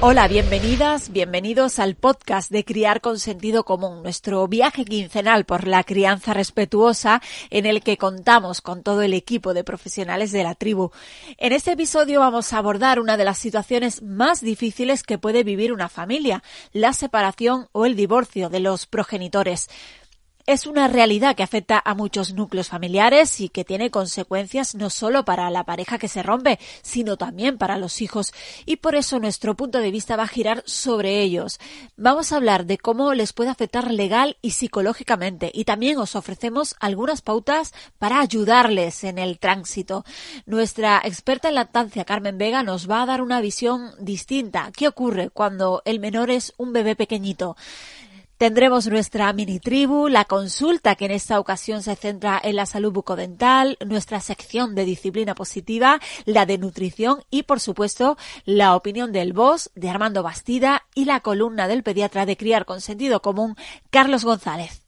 Hola, bienvenidas, bienvenidos al podcast de Criar con Sentido Común, nuestro viaje quincenal por la crianza respetuosa en el que contamos con todo el equipo de profesionales de la tribu. En este episodio vamos a abordar una de las situaciones más difíciles que puede vivir una familia, la separación o el divorcio de los progenitores es una realidad que afecta a muchos núcleos familiares y que tiene consecuencias no solo para la pareja que se rompe, sino también para los hijos. Y por eso nuestro punto de vista va a girar sobre ellos. Vamos a hablar de cómo les puede afectar legal y psicológicamente y también os ofrecemos algunas pautas para ayudarles en el tránsito. Nuestra experta en lactancia Carmen Vega nos va a dar una visión distinta. ¿Qué ocurre cuando el menor es un bebé pequeñito? Tendremos nuestra mini tribu, la consulta que en esta ocasión se centra en la salud bucodental, nuestra sección de disciplina positiva, la de nutrición y por supuesto la opinión del boss de Armando Bastida y la columna del pediatra de criar con sentido común, Carlos González.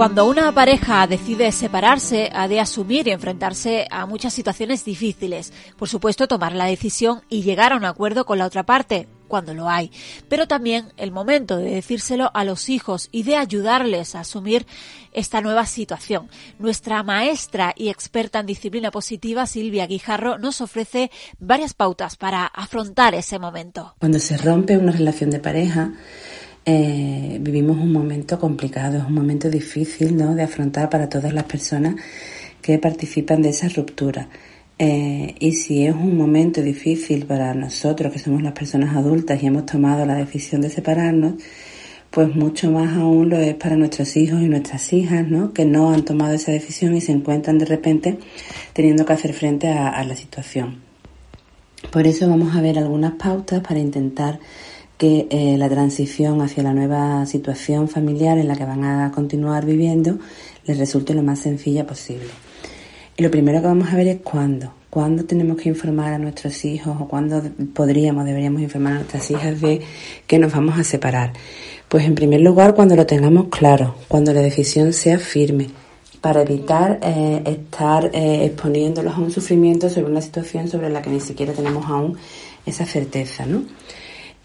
Cuando una pareja decide separarse, ha de asumir y enfrentarse a muchas situaciones difíciles. Por supuesto, tomar la decisión y llegar a un acuerdo con la otra parte, cuando lo hay. Pero también el momento de decírselo a los hijos y de ayudarles a asumir esta nueva situación. Nuestra maestra y experta en disciplina positiva, Silvia Guijarro, nos ofrece varias pautas para afrontar ese momento. Cuando se rompe una relación de pareja, eh, vivimos un momento complicado, es un momento difícil ¿no? de afrontar para todas las personas que participan de esa ruptura. Eh, y si es un momento difícil para nosotros, que somos las personas adultas y hemos tomado la decisión de separarnos, pues mucho más aún lo es para nuestros hijos y nuestras hijas, ¿no? Que no han tomado esa decisión y se encuentran de repente teniendo que hacer frente a la situación. Por eso vamos a ver algunas pautas para intentar que eh, la transición hacia la nueva situación familiar en la que van a continuar viviendo les resulte lo más sencilla posible. Y lo primero que vamos a ver es cuándo. ¿Cuándo tenemos que informar a nuestros hijos o cuándo podríamos, deberíamos informar a nuestras hijas de que nos vamos a separar? Pues en primer lugar cuando lo tengamos claro, cuando la decisión sea firme, para evitar eh, estar eh, exponiéndolos a un sufrimiento sobre una situación sobre la que ni siquiera tenemos aún esa certeza, ¿no?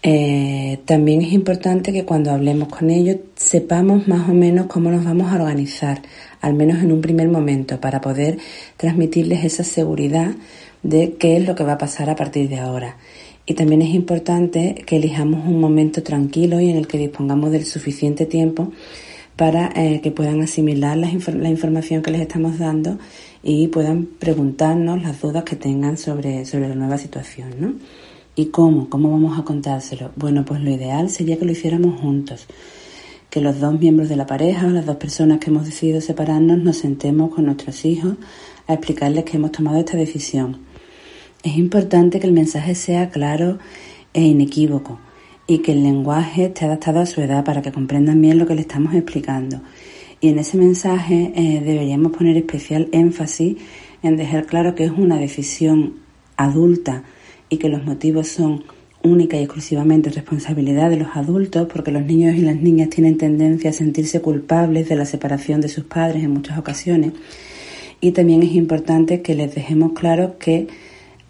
Eh, también es importante que cuando hablemos con ellos sepamos más o menos cómo nos vamos a organizar, al menos en un primer momento, para poder transmitirles esa seguridad de qué es lo que va a pasar a partir de ahora. Y también es importante que elijamos un momento tranquilo y en el que dispongamos del suficiente tiempo para eh, que puedan asimilar la, la, información que les estamos dando y puedan preguntarnos las dudas que tengan sobre, sobre la nueva situación, ¿no? ¿Y cómo? ¿Cómo vamos a contárselo? Bueno, pues lo ideal sería que lo hiciéramos juntos. Que los dos miembros de la pareja, las dos personas que hemos decidido separarnos, nos sentemos con nuestros hijos a explicarles que hemos tomado esta decisión. Es importante que el mensaje sea claro e inequívoco y que el lenguaje esté adaptado a su edad para que comprendan bien lo que le estamos explicando. Y en ese mensaje eh, deberíamos poner especial énfasis en dejar claro que es una decisión adulta y que los motivos son única y exclusivamente responsabilidad de los adultos porque los niños y las niñas tienen tendencia a sentirse culpables de la separación de sus padres en muchas ocasiones. Y también es importante que les dejemos claro que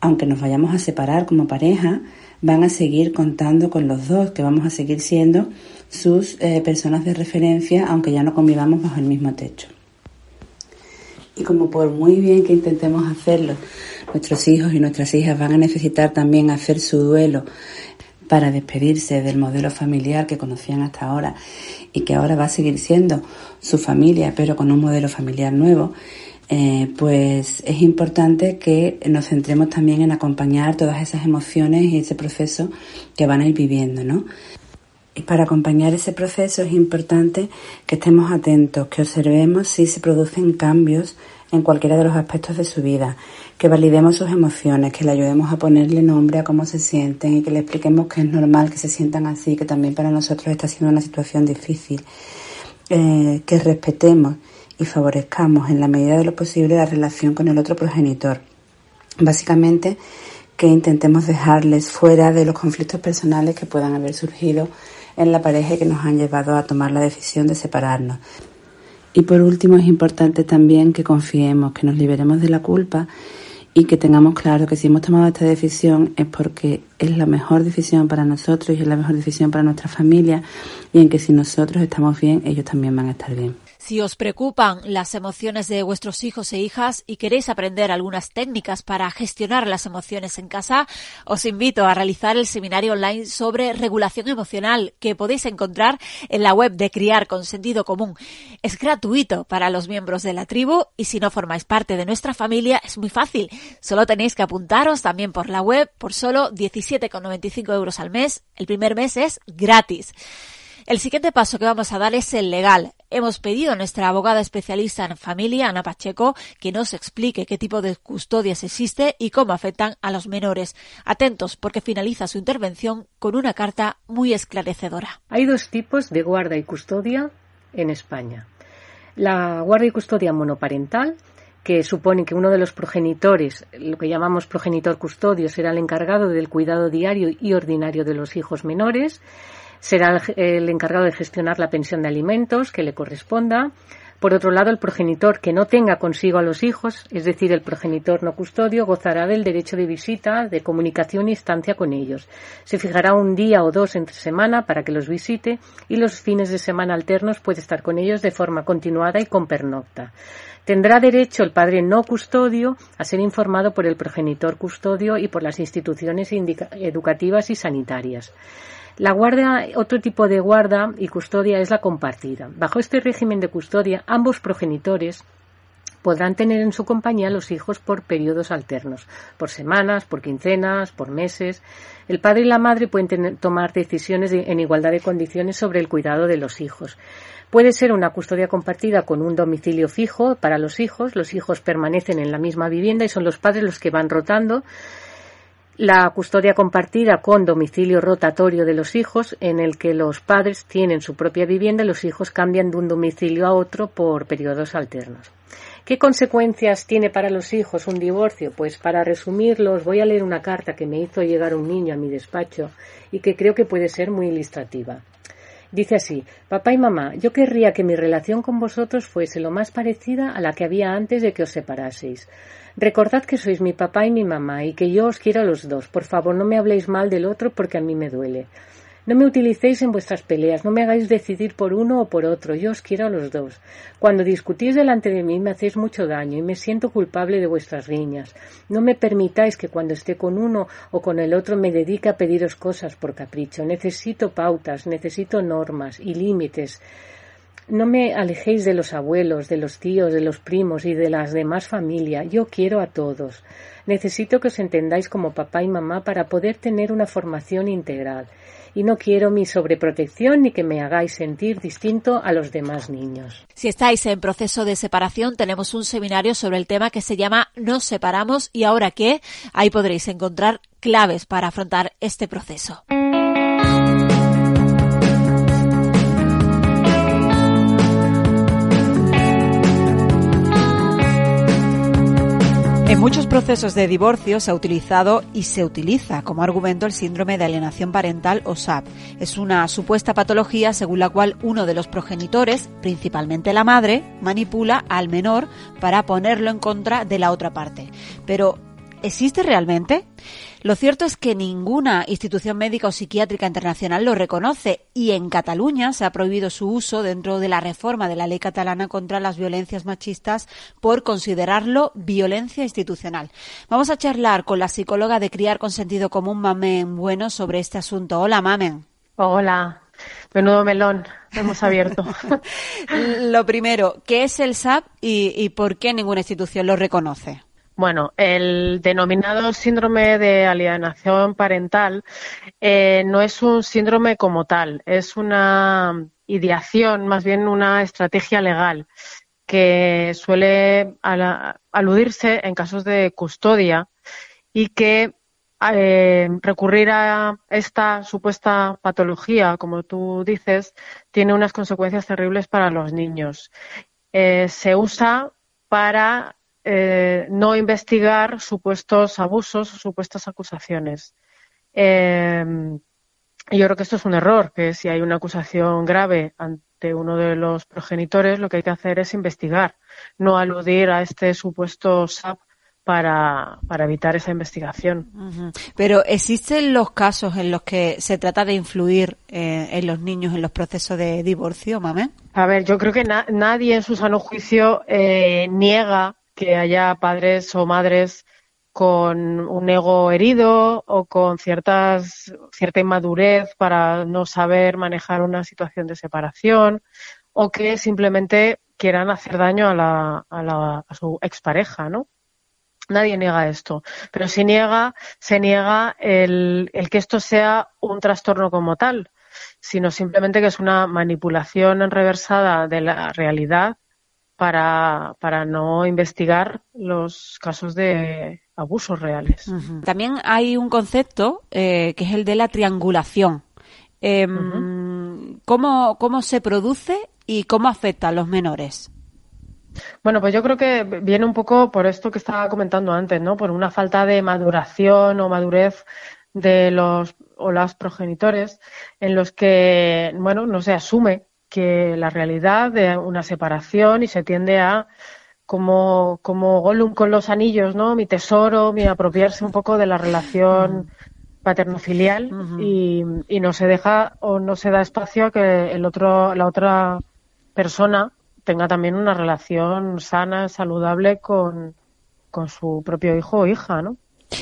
aunque nos vayamos a separar como pareja, van a seguir contando con los dos, que vamos a seguir siendo sus eh, personas de referencia, aunque ya no convivamos bajo el mismo techo. Y como por muy bien que intentemos hacerlo, nuestros hijos y nuestras hijas van a necesitar también hacer su duelo para despedirse del modelo familiar que conocían hasta ahora y que ahora va a seguir siendo su familia, pero con un modelo familiar nuevo, eh, pues es importante que nos centremos también en acompañar todas esas emociones y ese proceso que van a ir viviendo, ¿no? Y para acompañar ese proceso es importante que estemos atentos, que observemos si se producen cambios en cualquiera de los aspectos de su vida, que validemos sus emociones, que le ayudemos a ponerle nombre a cómo se sienten y que le expliquemos que es normal que se sientan así, que también para nosotros está siendo una situación difícil, eh, que respetemos y favorezcamos en la medida de lo posible la relación con el otro progenitor. Básicamente, que intentemos dejarles fuera de los conflictos personales que puedan haber surgido en la pareja y que nos han llevado a tomar la decisión de separarnos. Y por último es importante también que confiemos, que nos liberemos de la culpa y que tengamos claro que si hemos tomado esta decisión es porque es la mejor decisión para nosotros y es la mejor decisión para nuestra familia y en que si nosotros estamos bien, ellos también van a estar bien. Si os preocupan las emociones de vuestros hijos e hijas y queréis aprender algunas técnicas para gestionar las emociones en casa, os invito a realizar el seminario online sobre regulación emocional que podéis encontrar en la web de Criar con Sentido Común. Es gratuito para los miembros de la tribu y si no formáis parte de nuestra familia es muy fácil. Solo tenéis que apuntaros también por la web por solo 17,95 euros al mes. El primer mes es gratis. El siguiente paso que vamos a dar es el legal. Hemos pedido a nuestra abogada especialista en familia, Ana Pacheco, que nos explique qué tipo de custodias existe y cómo afectan a los menores. Atentos, porque finaliza su intervención con una carta muy esclarecedora. Hay dos tipos de guarda y custodia en España. La guarda y custodia monoparental, que supone que uno de los progenitores, lo que llamamos progenitor custodio, será el encargado del cuidado diario y ordinario de los hijos menores será el, encargado de gestionar la pensión de alimentos que le corresponda. Por otro lado, el progenitor que no tenga consigo a los hijos, es decir, el progenitor no custodio, gozará del derecho de visita, de comunicación y estancia con ellos. Se fijará un día o dos entre semana para que los visite y los fines de semana alternos puede estar con ellos de forma continuada y con pernocta. Tendrá derecho el padre no custodio a ser informado por el progenitor custodio y por las instituciones educativas y sanitarias. La guardia, otro tipo de guarda y custodia es la compartida. Bajo este régimen de custodia, ambos progenitores podrán tener en su compañía los hijos por periodos alternos, por semanas, por quincenas, por meses. El padre y la madre pueden tomar decisiones en igualdad de condiciones sobre el cuidado de los hijos. Puede ser una custodia compartida con un domicilio fijo para los hijos. Los hijos permanecen en la misma vivienda y son los padres los que van rotando la custodia compartida con domicilio rotatorio de los hijos, en el que los padres tienen su propia vivienda y los hijos cambian de un domicilio a otro por periodos alternos. ¿Qué consecuencias tiene para los hijos un divorcio? Pues para resumirlo, os voy a leer una carta que me hizo llegar un niño a mi despacho y que creo que puede ser muy ilustrativa. Dice así, papá y mamá, yo querría que mi relación con vosotros fuese lo más parecida a la que había antes de que os separaseis. Recordad que sois mi papá y mi mamá y que yo os quiero a los dos. Por favor, no me habléis mal del otro porque a mí me duele. No me utilicéis en vuestras peleas, no me hagáis decidir por uno o por otro, yo os quiero a los dos. Cuando discutís delante de mí me hacéis mucho daño y me siento culpable de vuestras riñas. No me permitáis que cuando esté con uno o con el otro me dedique a pediros cosas por capricho. Necesito pautas, necesito normas y límites. No me alejéis de los abuelos, de los tíos, de los primos y de las demás familias. Yo quiero a todos. Necesito que os entendáis como papá y mamá para poder tener una formación integral. Y no quiero mi sobreprotección ni que me hagáis sentir distinto a los demás niños. Si estáis en proceso de separación, tenemos un seminario sobre el tema que se llama Nos separamos y ahora qué. Ahí podréis encontrar claves para afrontar este proceso. En muchos procesos de divorcio se ha utilizado y se utiliza como argumento el síndrome de alienación parental o SAP. Es una supuesta patología según la cual uno de los progenitores, principalmente la madre, manipula al menor para ponerlo en contra de la otra parte. Pero, ¿existe realmente? Lo cierto es que ninguna institución médica o psiquiátrica internacional lo reconoce y en Cataluña se ha prohibido su uso dentro de la reforma de la ley catalana contra las violencias machistas por considerarlo violencia institucional. Vamos a charlar con la psicóloga de Criar con Sentido Común, Mamen Bueno, sobre este asunto. Hola, Mamen. Hola. Menudo melón hemos abierto. lo primero, ¿qué es el SAP y, y por qué ninguna institución lo reconoce? Bueno, el denominado síndrome de alienación parental eh, no es un síndrome como tal, es una ideación, más bien una estrategia legal que suele aludirse en casos de custodia y que eh, recurrir a esta supuesta patología, como tú dices, tiene unas consecuencias terribles para los niños. Eh, se usa para eh, no investigar supuestos abusos o supuestas acusaciones. Eh, yo creo que esto es un error, que si hay una acusación grave ante uno de los progenitores, lo que hay que hacer es investigar, no aludir a este supuesto SAP para, para evitar esa investigación. Pero ¿existen los casos en los que se trata de influir eh, en los niños en los procesos de divorcio, mame? A ver, yo creo que nadie en su sano juicio eh, niega que haya padres o madres con un ego herido o con ciertas, cierta inmadurez para no saber manejar una situación de separación o que simplemente quieran hacer daño a, la, a, la, a su expareja, ¿no? Nadie niega esto, pero si niega, se niega el, el, que esto sea un trastorno como tal, sino simplemente que es una manipulación enreversada de la realidad para, para no investigar los casos de abusos reales. También hay un concepto eh, que es el de la triangulación. Eh, ¿cómo, ¿Cómo se produce y cómo afecta a los menores? Bueno, pues yo creo que viene un poco por esto que estaba comentando antes, ¿no? Por una falta de maduración o madurez de los o las progenitores en los que, bueno, no se asume que la realidad de una separación y se tiende a como, como Gollum con los anillos, ¿no? Mi tesoro, mi apropiarse un poco de la relación paterno-filial y, y, no se deja o no se da espacio a que el otro, la otra persona tenga también una relación sana, saludable con, con su propio hijo o hija, ¿no?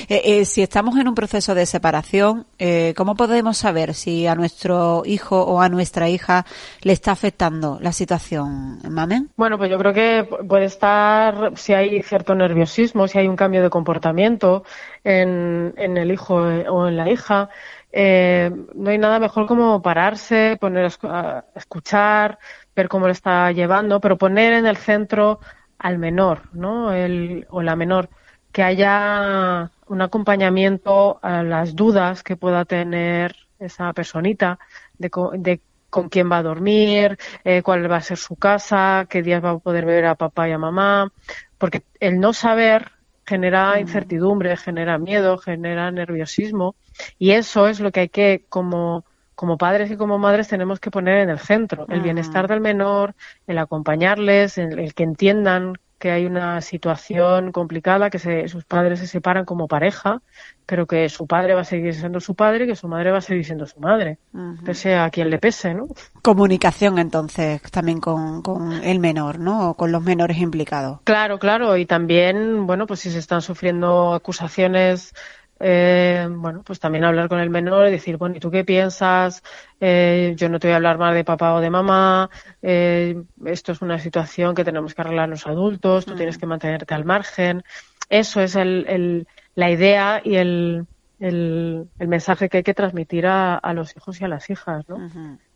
Eh, eh, si estamos en un proceso de separación, eh, ¿cómo podemos saber si a nuestro hijo o a nuestra hija le está afectando la situación, Mamen? Bueno, pues yo creo que puede estar, si hay cierto nerviosismo, si hay un cambio de comportamiento en, el hijo o en la hija, eh, no hay nada mejor como pararse, poner a escuchar, ver cómo lo está llevando, pero poner en el centro al menor, ¿no? El, o la menor, que haya un acompañamiento a las dudas que pueda tener esa personita de, de con quién va a dormir, eh, cuál va a ser su casa, qué días va a poder ver a papá y a mamá, porque el no saber genera incertidumbre, genera miedo, genera nerviosismo y eso es lo que hay que como como padres y como madres tenemos que poner en el centro el bienestar del menor, el acompañarles, el, que entiendan que hay una situación complicada, que sus padres se separan como pareja, pero que su padre va a seguir siendo su padre y que su madre va a seguir siendo su madre, pese a quien le pese, ¿no? Comunicación, entonces, también con, con el menor, ¿no? O con los menores implicados. Claro, claro, y también, bueno, pues si se están sufriendo acusaciones eh, bueno, pues también hablar con el menor y decir, bueno, ¿y tú qué piensas? Eh, yo no te voy a hablar más de papá o de mamá, eh, esto es una situación que tenemos que arreglar los adultos, tú tienes que mantenerte al margen. Eso es el, el, la idea y el, el, mensaje que hay que transmitir a, a, los hijos y a las hijas, ¿no?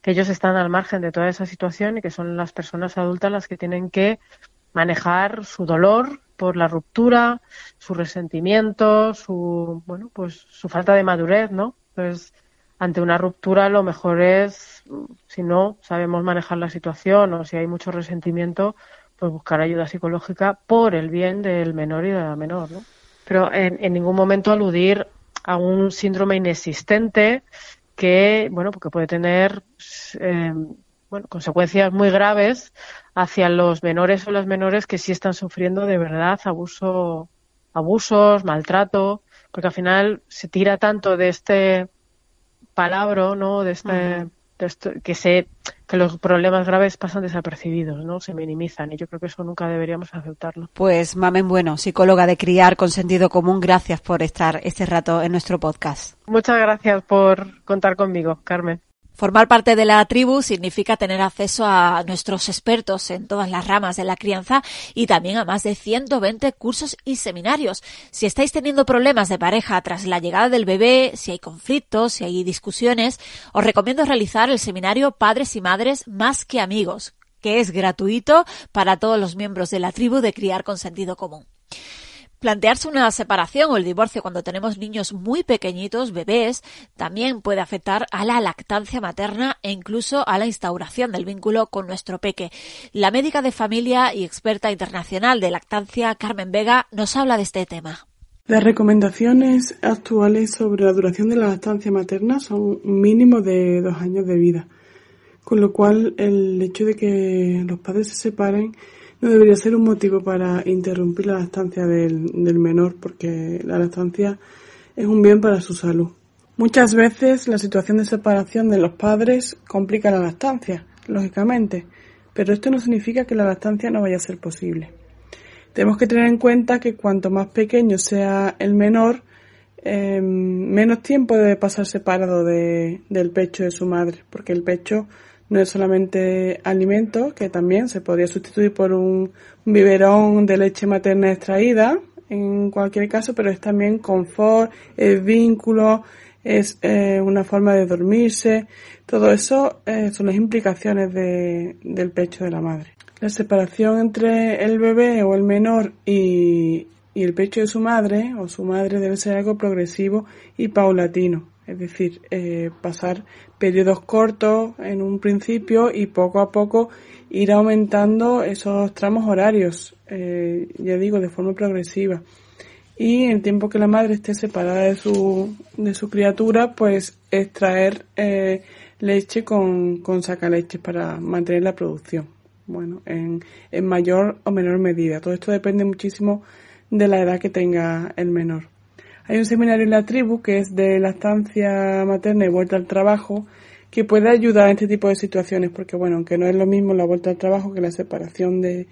Que ellos están al margen de toda esa situación y que son las personas adultas las que tienen que manejar su dolor por la ruptura, su resentimiento, su bueno, pues su falta de madurez, ¿no? Pues ante una ruptura lo mejor es si no sabemos manejar la situación o si hay mucho resentimiento, pues buscar ayuda psicológica por el bien del menor y de la menor, ¿no? Pero en, en ningún momento aludir a un síndrome inexistente que, bueno, porque puede tener eh, bueno, consecuencias muy graves hacia los menores o las menores que sí están sufriendo de verdad abuso, abusos, maltrato, porque al final se tira tanto de este palabra, ¿no? De este, de esto, que se, que los problemas graves pasan desapercibidos, ¿no? Se minimizan y yo creo que eso nunca deberíamos aceptarlo. Pues Mamen Bueno, psicóloga de criar con sentido común, gracias por estar este rato en nuestro podcast. Muchas gracias por contar conmigo, Carmen. Formar parte de la tribu significa tener acceso a nuestros expertos en todas las ramas de la crianza y también a más de 120 cursos y seminarios. Si estáis teniendo problemas de pareja tras la llegada del bebé, si hay conflictos, si hay discusiones, os recomiendo realizar el seminario Padres y Madres más que amigos, que es gratuito para todos los miembros de la tribu de criar con sentido común. Plantearse una separación o el divorcio cuando tenemos niños muy pequeñitos, bebés, también puede afectar a la lactancia materna e incluso a la instauración del vínculo con nuestro peque. La médica de familia y experta internacional de lactancia, Carmen Vega, nos habla de este tema. Las recomendaciones actuales sobre la duración de la lactancia materna son un mínimo de dos años de vida, con lo cual el hecho de que los padres se separen no debería ser un motivo para interrumpir la lactancia del, del menor, porque la lactancia es un bien para su salud. Muchas veces la situación de separación de los padres complica la lactancia, lógicamente, pero esto no significa que la lactancia no vaya a ser posible. Tenemos que tener en cuenta que cuanto más pequeño sea el menor, em, menos tiempo debe pasar separado de, del pecho de su madre, porque el pecho no es solamente alimento, que también se podría sustituir por un biberón de leche materna extraída, en cualquier caso, pero es también confort, es vínculo, es eh, una forma de dormirse. Todo eso eh, son las implicaciones de, del pecho de la madre. La separación entre el bebé o el menor y, y el pecho de su madre o su madre debe ser algo progresivo y paulatino. Es decir, eh, pasar periodos cortos en un principio y poco a poco ir aumentando esos tramos horarios, eh, ya digo, de forma progresiva. Y el tiempo que la madre esté separada de su, de su criatura, pues extraer eh, leche con, con sacaleches para mantener la producción. Bueno, en, en mayor o menor medida. Todo esto depende muchísimo de la edad que tenga el menor. Hay un seminario en la tribu que es de lactancia materna y vuelta al trabajo que puede ayudar en este tipo de situaciones porque bueno, aunque no es lo mismo la vuelta al trabajo que la separación de,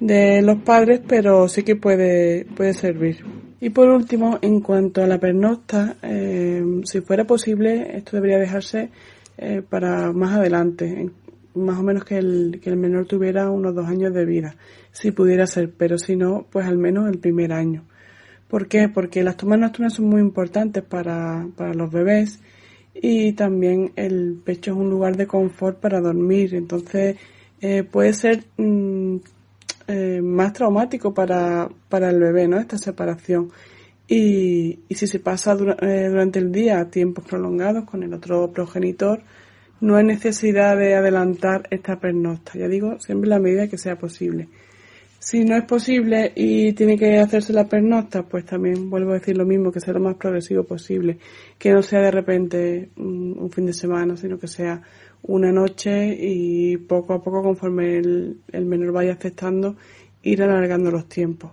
de los padres, pero sí que puede, puede servir. Y por último, en cuanto a la pernocta, eh, si fuera posible, esto debería dejarse eh, para más adelante, más o menos que el, que el menor tuviera unos dos años de vida, si pudiera ser, pero si no, pues al menos el primer año. ¿Por qué? Porque las tomas nocturnas son muy importantes para, para los bebés y también el pecho es un lugar de confort para dormir. Entonces eh, puede ser mm, eh, más traumático para, para el bebé, ¿no? Esta separación. Y, y si se pasa eh, durante el día tiempos prolongados con el otro progenitor, no hay necesidad de adelantar esta pernocta. Ya digo, siempre la medida que sea posible. Si no es posible y tiene que hacerse la pernocta, pues también vuelvo a decir lo mismo, que sea lo más progresivo posible, que no sea de repente un, fin de semana, sino que sea una noche y poco a poco conforme el, menor vaya aceptando, ir alargando los tiempos.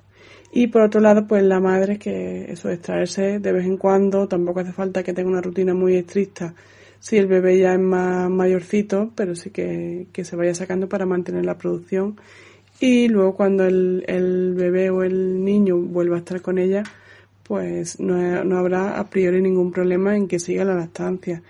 Y por otro lado, pues la madre que eso es traerse de vez en cuando, tampoco hace falta que tenga una rutina muy estricta si el bebé ya es más mayorcito, pero sí que, que se vaya sacando para mantener la producción y luego cuando el, el bebé o el niño vuelva a estar con ella, pues no, no habrá a priori ningún problema en que siga la lactancia.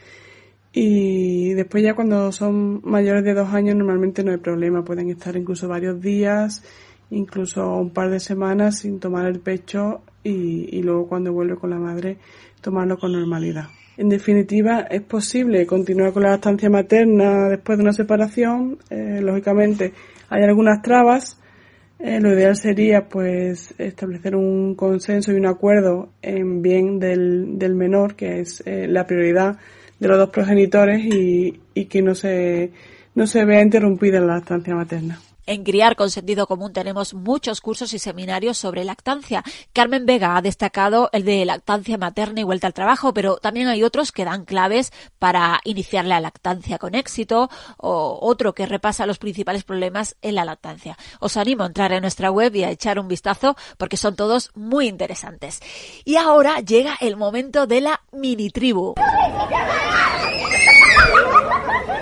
Y después ya cuando son mayores de dos años normalmente no hay problema, pueden estar incluso varios días, incluso un par de semanas sin tomar el pecho y, y luego cuando vuelve con la madre tomarlo con normalidad. En definitiva, es posible continuar con la lactancia materna después de una separación, eh, lógicamente hay algunas trabas. Eh, lo ideal sería pues establecer un consenso y un acuerdo en bien del, del menor, que es eh, la prioridad de los dos progenitores y, y que no se, no se vea interrumpida la lactancia materna. En Criar con Sentido Común tenemos muchos cursos y seminarios sobre lactancia. Carmen Vega ha destacado el de lactancia materna y vuelta al trabajo, pero también hay otros que dan claves para iniciar la lactancia con éxito o otro que repasa los principales problemas en la lactancia. Os animo a entrar en nuestra web y a echar un vistazo porque son todos muy interesantes. Y ahora llega el momento de la mini tribu.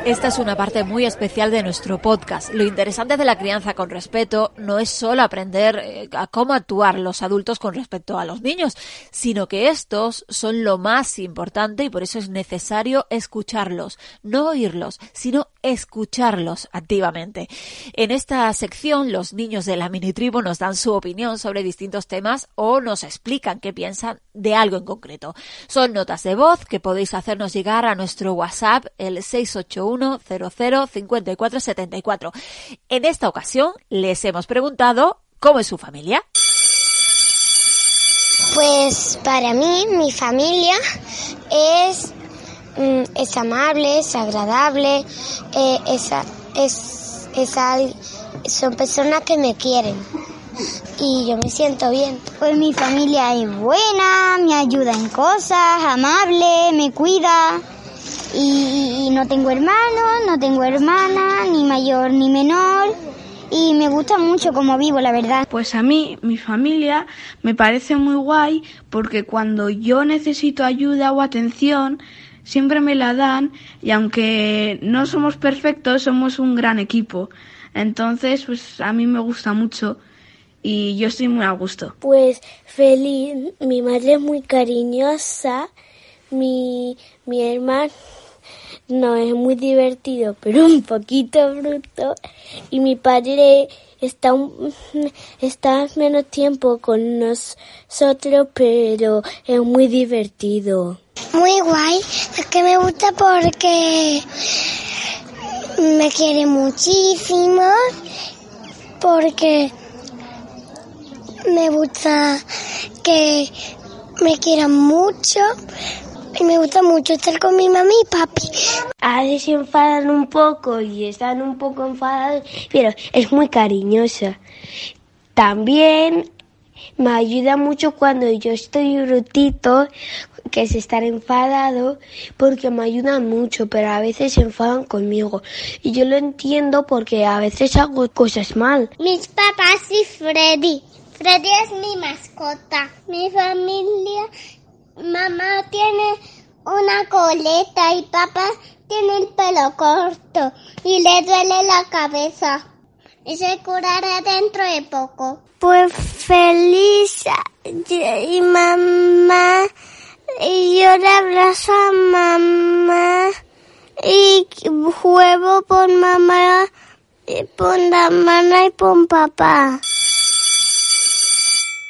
Esta es una parte muy especial de nuestro podcast. Lo interesante de la crianza con respeto no es solo aprender eh, a cómo actuar los adultos con respecto a los niños, sino que estos son lo más importante y por eso es necesario escucharlos, no oírlos, sino escucharlos activamente. En esta sección, los niños de la mini tribu nos dan su opinión sobre distintos temas o nos explican qué piensan de algo en concreto. Son notas de voz que podéis hacernos llegar a nuestro WhatsApp, el 681 5474. En esta ocasión les hemos preguntado cómo es su familia. Pues para mí, mi familia es, mm, es amable, es agradable, eh, es, es, es, son personas que me quieren y yo me siento bien. Pues mi familia es buena, me ayuda en cosas, amable, me cuida. Y, no tengo hermanos, no tengo hermana, ni mayor ni menor. y me gusta mucho cómo vivo, la verdad. Pues a mí, mi familia, me parece muy guay porque cuando yo necesito ayuda o atención, siempre me la dan y aunque no somos perfectos, somos un gran equipo. Entonces, pues a mí me gusta mucho y yo estoy muy a gusto. Pues feliz, mi madre es muy cariñosa, mi, mi hermano no es muy divertido, pero un poquito bruto y mi padre está está menos tiempo con nosotros, pero es muy divertido. Muy guay, es que me gusta porque me quiere muchísimo, porque me gusta que me quieran mucho y me gusta mucho estar con mi mamá y papi. A veces se enfadan un poco y están un poco enfadados, pero es muy cariñosa. También me ayuda mucho cuando yo estoy brutito, que es estar enfadado, porque me ayudan mucho, pero a veces se enfadan conmigo. Y yo lo entiendo porque a veces hago cosas mal. Mis papás y Freddy. Freddy es mi mascota. Mi familia, mamá tiene una coleta y papá tiene el pelo corto y le duele la cabeza. Y se curará dentro de poco. Pues feliz y mamá y yo le abrazo a mamá y juego por mamá, la mamá y por papá.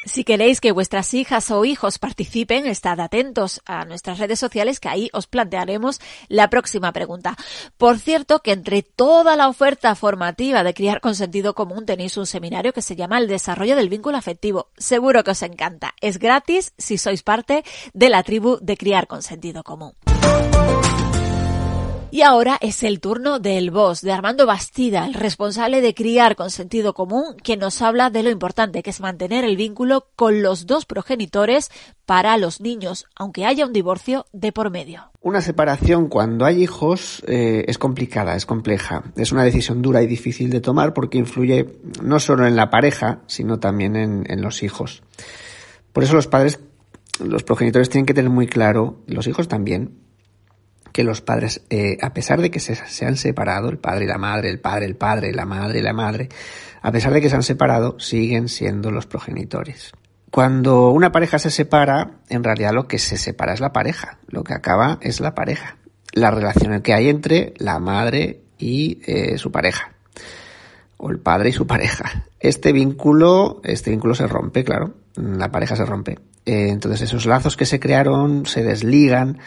Si queréis que vuestras hijas o hijos participen, estad atentos a nuestras redes sociales que ahí os plantearemos la próxima pregunta. Por cierto, que entre toda la oferta formativa de Criar con Sentido Común tenéis un seminario que se llama El Desarrollo del Vínculo Afectivo. Seguro que os encanta. Es gratis si sois parte de la tribu de Criar con Sentido Común. Y ahora es el turno del boss, de Armando Bastida, el responsable de criar con sentido común, quien nos habla de lo importante que es mantener el vínculo con los dos progenitores para los niños, aunque haya un divorcio de por medio. Una separación cuando hay hijos eh, es complicada, es compleja. Es una decisión dura y difícil de tomar porque influye no solo en la pareja, sino también en los hijos. Por eso los padres, los progenitores tienen que tener muy claro, los hijos también, que los padres, eh, a pesar de que se, se, han separado, el padre y la madre, el padre, el padre, la madre y la madre, a pesar de que se han separado, siguen siendo los progenitores. Cuando una pareja se separa, en realidad lo que se separa es la pareja, lo que acaba es la pareja, la relación que hay entre la madre y eh, su pareja, o el padre y su pareja. Este vínculo, este vínculo se rompe, claro, la pareja se rompe. Eh, entonces esos lazos que se crearon se desligan,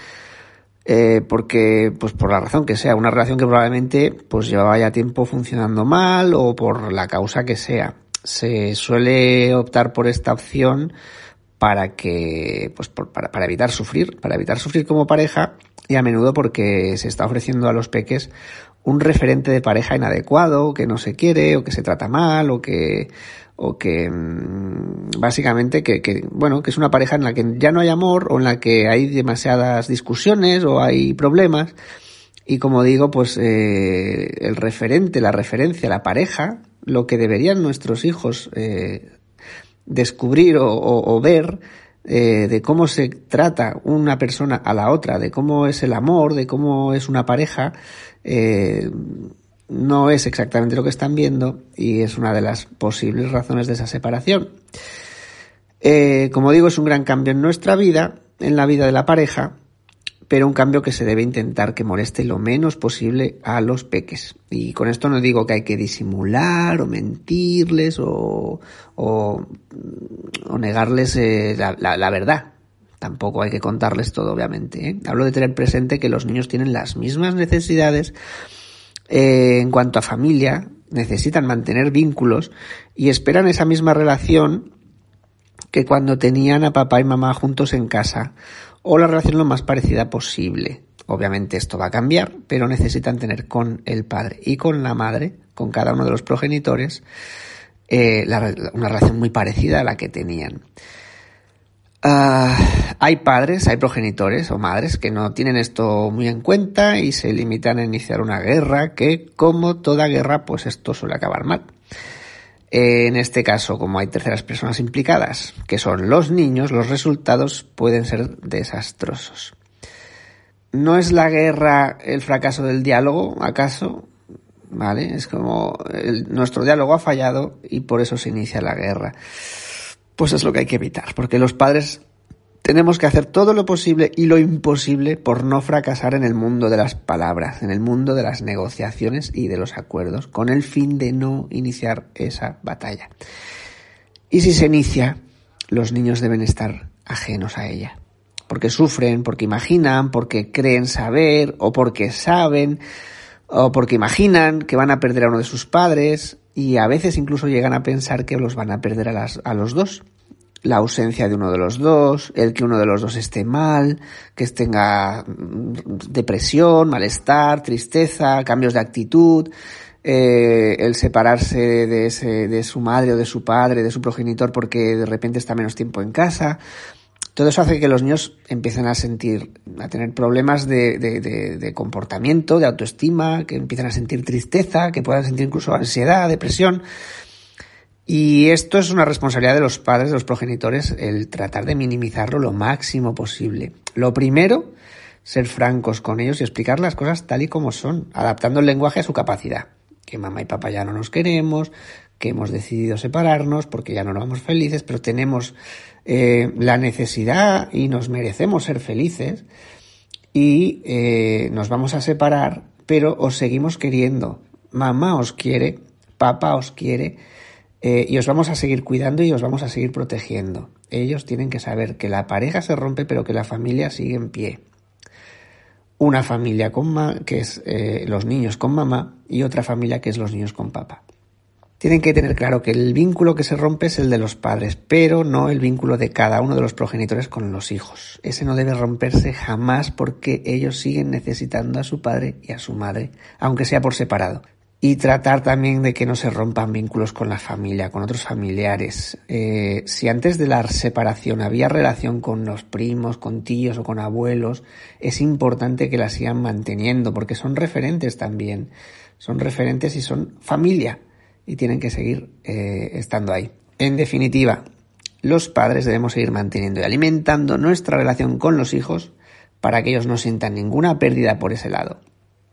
eh, porque, pues por la razón que sea, una relación que probablemente pues llevaba ya tiempo funcionando mal o por la causa que sea. Se suele optar por esta opción para que, pues por, para, para evitar sufrir, para evitar sufrir como pareja y a menudo porque se está ofreciendo a los peques un referente de pareja inadecuado, que no se quiere, o que se trata mal, o que, o que mm, básicamente que, que, bueno, que es una pareja en la que ya no hay amor, o en la que hay demasiadas discusiones, o hay problemas, y como digo, pues eh, el referente, la referencia, la pareja, lo que deberían nuestros hijos eh, descubrir o, o, o ver, eh, de cómo se trata una persona a la otra, de cómo es el amor, de cómo es una pareja, eh, no es exactamente lo que están viendo y es una de las posibles razones de esa separación. Eh, como digo, es un gran cambio en nuestra vida, en la vida de la pareja, pero un cambio que se debe intentar que moleste lo menos posible a los peques. Y con esto no digo que hay que disimular o mentirles o, negarles eh, la, verdad. Tampoco hay que contarles todo, obviamente. ¿eh? Hablo de tener presente que los niños tienen las mismas necesidades eh, en cuanto a familia, necesitan mantener vínculos y esperan esa misma relación que cuando tenían a papá y mamá juntos en casa o la relación lo más parecida posible. Obviamente esto va a cambiar, pero necesitan tener con el padre y con la madre, con cada uno de los progenitores, eh, una relación muy parecida a la que tenían. Ah, hay padres, hay progenitores o madres que no tienen esto muy en cuenta y se limitan a iniciar una guerra que, como toda guerra, pues esto suele acabar mal. En este caso, como hay terceras personas implicadas, que son los niños, los resultados pueden ser desastrosos. ¿No es la guerra el fracaso del diálogo, acaso? ¿Vale? Es como nuestro diálogo ha fallado y por eso se inicia la guerra pues es lo que hay que evitar, porque los padres tenemos que hacer todo lo posible y lo imposible por no fracasar en el mundo de las palabras, en el mundo de las negociaciones y de los acuerdos, con el fin de no iniciar esa batalla. Y si se inicia, los niños deben estar ajenos a ella, porque sufren, porque imaginan, porque creen saber o porque saben o porque imaginan que van a perder a uno de sus padres y a veces incluso llegan a pensar que los van a perder a, las, a los dos. La ausencia de uno de los dos, el que uno de los dos esté mal, que tenga mm, depresión, malestar, tristeza, cambios de actitud, eh, el separarse de, ese, de su madre o de su padre, de su progenitor porque de repente está menos tiempo en casa. Todo eso hace que los niños empiecen a sentir, a tener problemas de, de, comportamiento, de autoestima, que empiecen a sentir tristeza, que puedan sentir incluso ansiedad, depresión. Y esto es una responsabilidad de los padres, de los progenitores, el tratar de minimizarlo lo máximo posible. Lo primero, ser francos con ellos y explicar las cosas tal y como son, adaptando el lenguaje a su capacidad. Que mamá y papá ya no nos queremos, que hemos decidido separarnos porque ya no nos vamos felices, pero tenemos eh, la necesidad y nos merecemos ser felices y eh, nos vamos a separar, pero os seguimos queriendo. Mamá os quiere, papá os quiere eh, y os vamos a seguir cuidando y os vamos a seguir protegiendo. Ellos tienen que saber que la pareja se rompe, pero que la familia sigue en pie. Una familia con que es los niños con mamá y otra familia que es los niños con papá tienen que tener claro que el vínculo que se rompe es el de los padres, pero no el vínculo de cada uno de los progenitores con los hijos. Ese no debe romperse jamás porque ellos siguen necesitando a su padre y a su madre, aunque sea por separado. Y tratar también de que no se rompan vínculos con la familia, con otros familiares. Eh, si antes de la separación había relación con los primos, con tíos o con abuelos, es importante que la sigan manteniendo porque son referentes también. Son referentes y son familia y tienen que seguir eh, estando ahí. En definitiva, los padres debemos seguir manteniendo y alimentando nuestra relación con los hijos para que ellos no sientan ninguna pérdida por ese lado.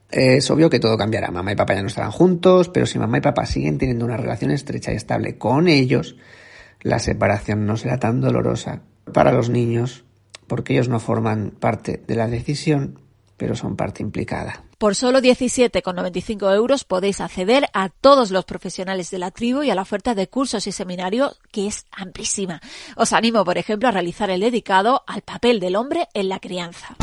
Es obvio que todo cambiará. Mamá y papá ya no estarán juntos, pero si mamá y papá siguen teniendo una relación estrecha y estable con ellos, la separación no será tan dolorosa para los niños porque ellos no forman parte de la decisión, pero son parte implicada. Por solo 17,95 euros podéis acceder a todos los profesionales de la tribu y a la oferta de cursos y seminarios que es amplísima. Os animo, por ejemplo, a realizar el dedicado al papel del hombre en la crianza.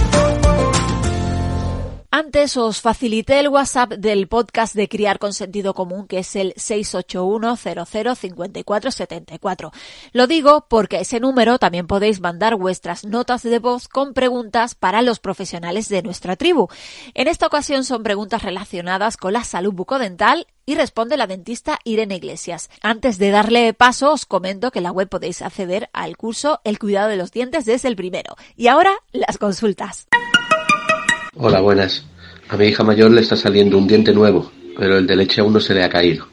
Antes os facilité el WhatsApp del podcast de Criar con Sentido Común, que es el 681005474. Lo digo porque a ese número también podéis mandar vuestras notas de voz con preguntas para los profesionales de nuestra tribu. En esta ocasión son preguntas relacionadas con la salud bucodental y responde la dentista Irene Iglesias. Antes de darle paso, os comento que en la web podéis acceder al curso El cuidado de los dientes desde el primero. Y ahora, las consultas. Hola, buenas. A mi hija mayor le está saliendo un diente nuevo, pero el de leche aún no se le ha caído.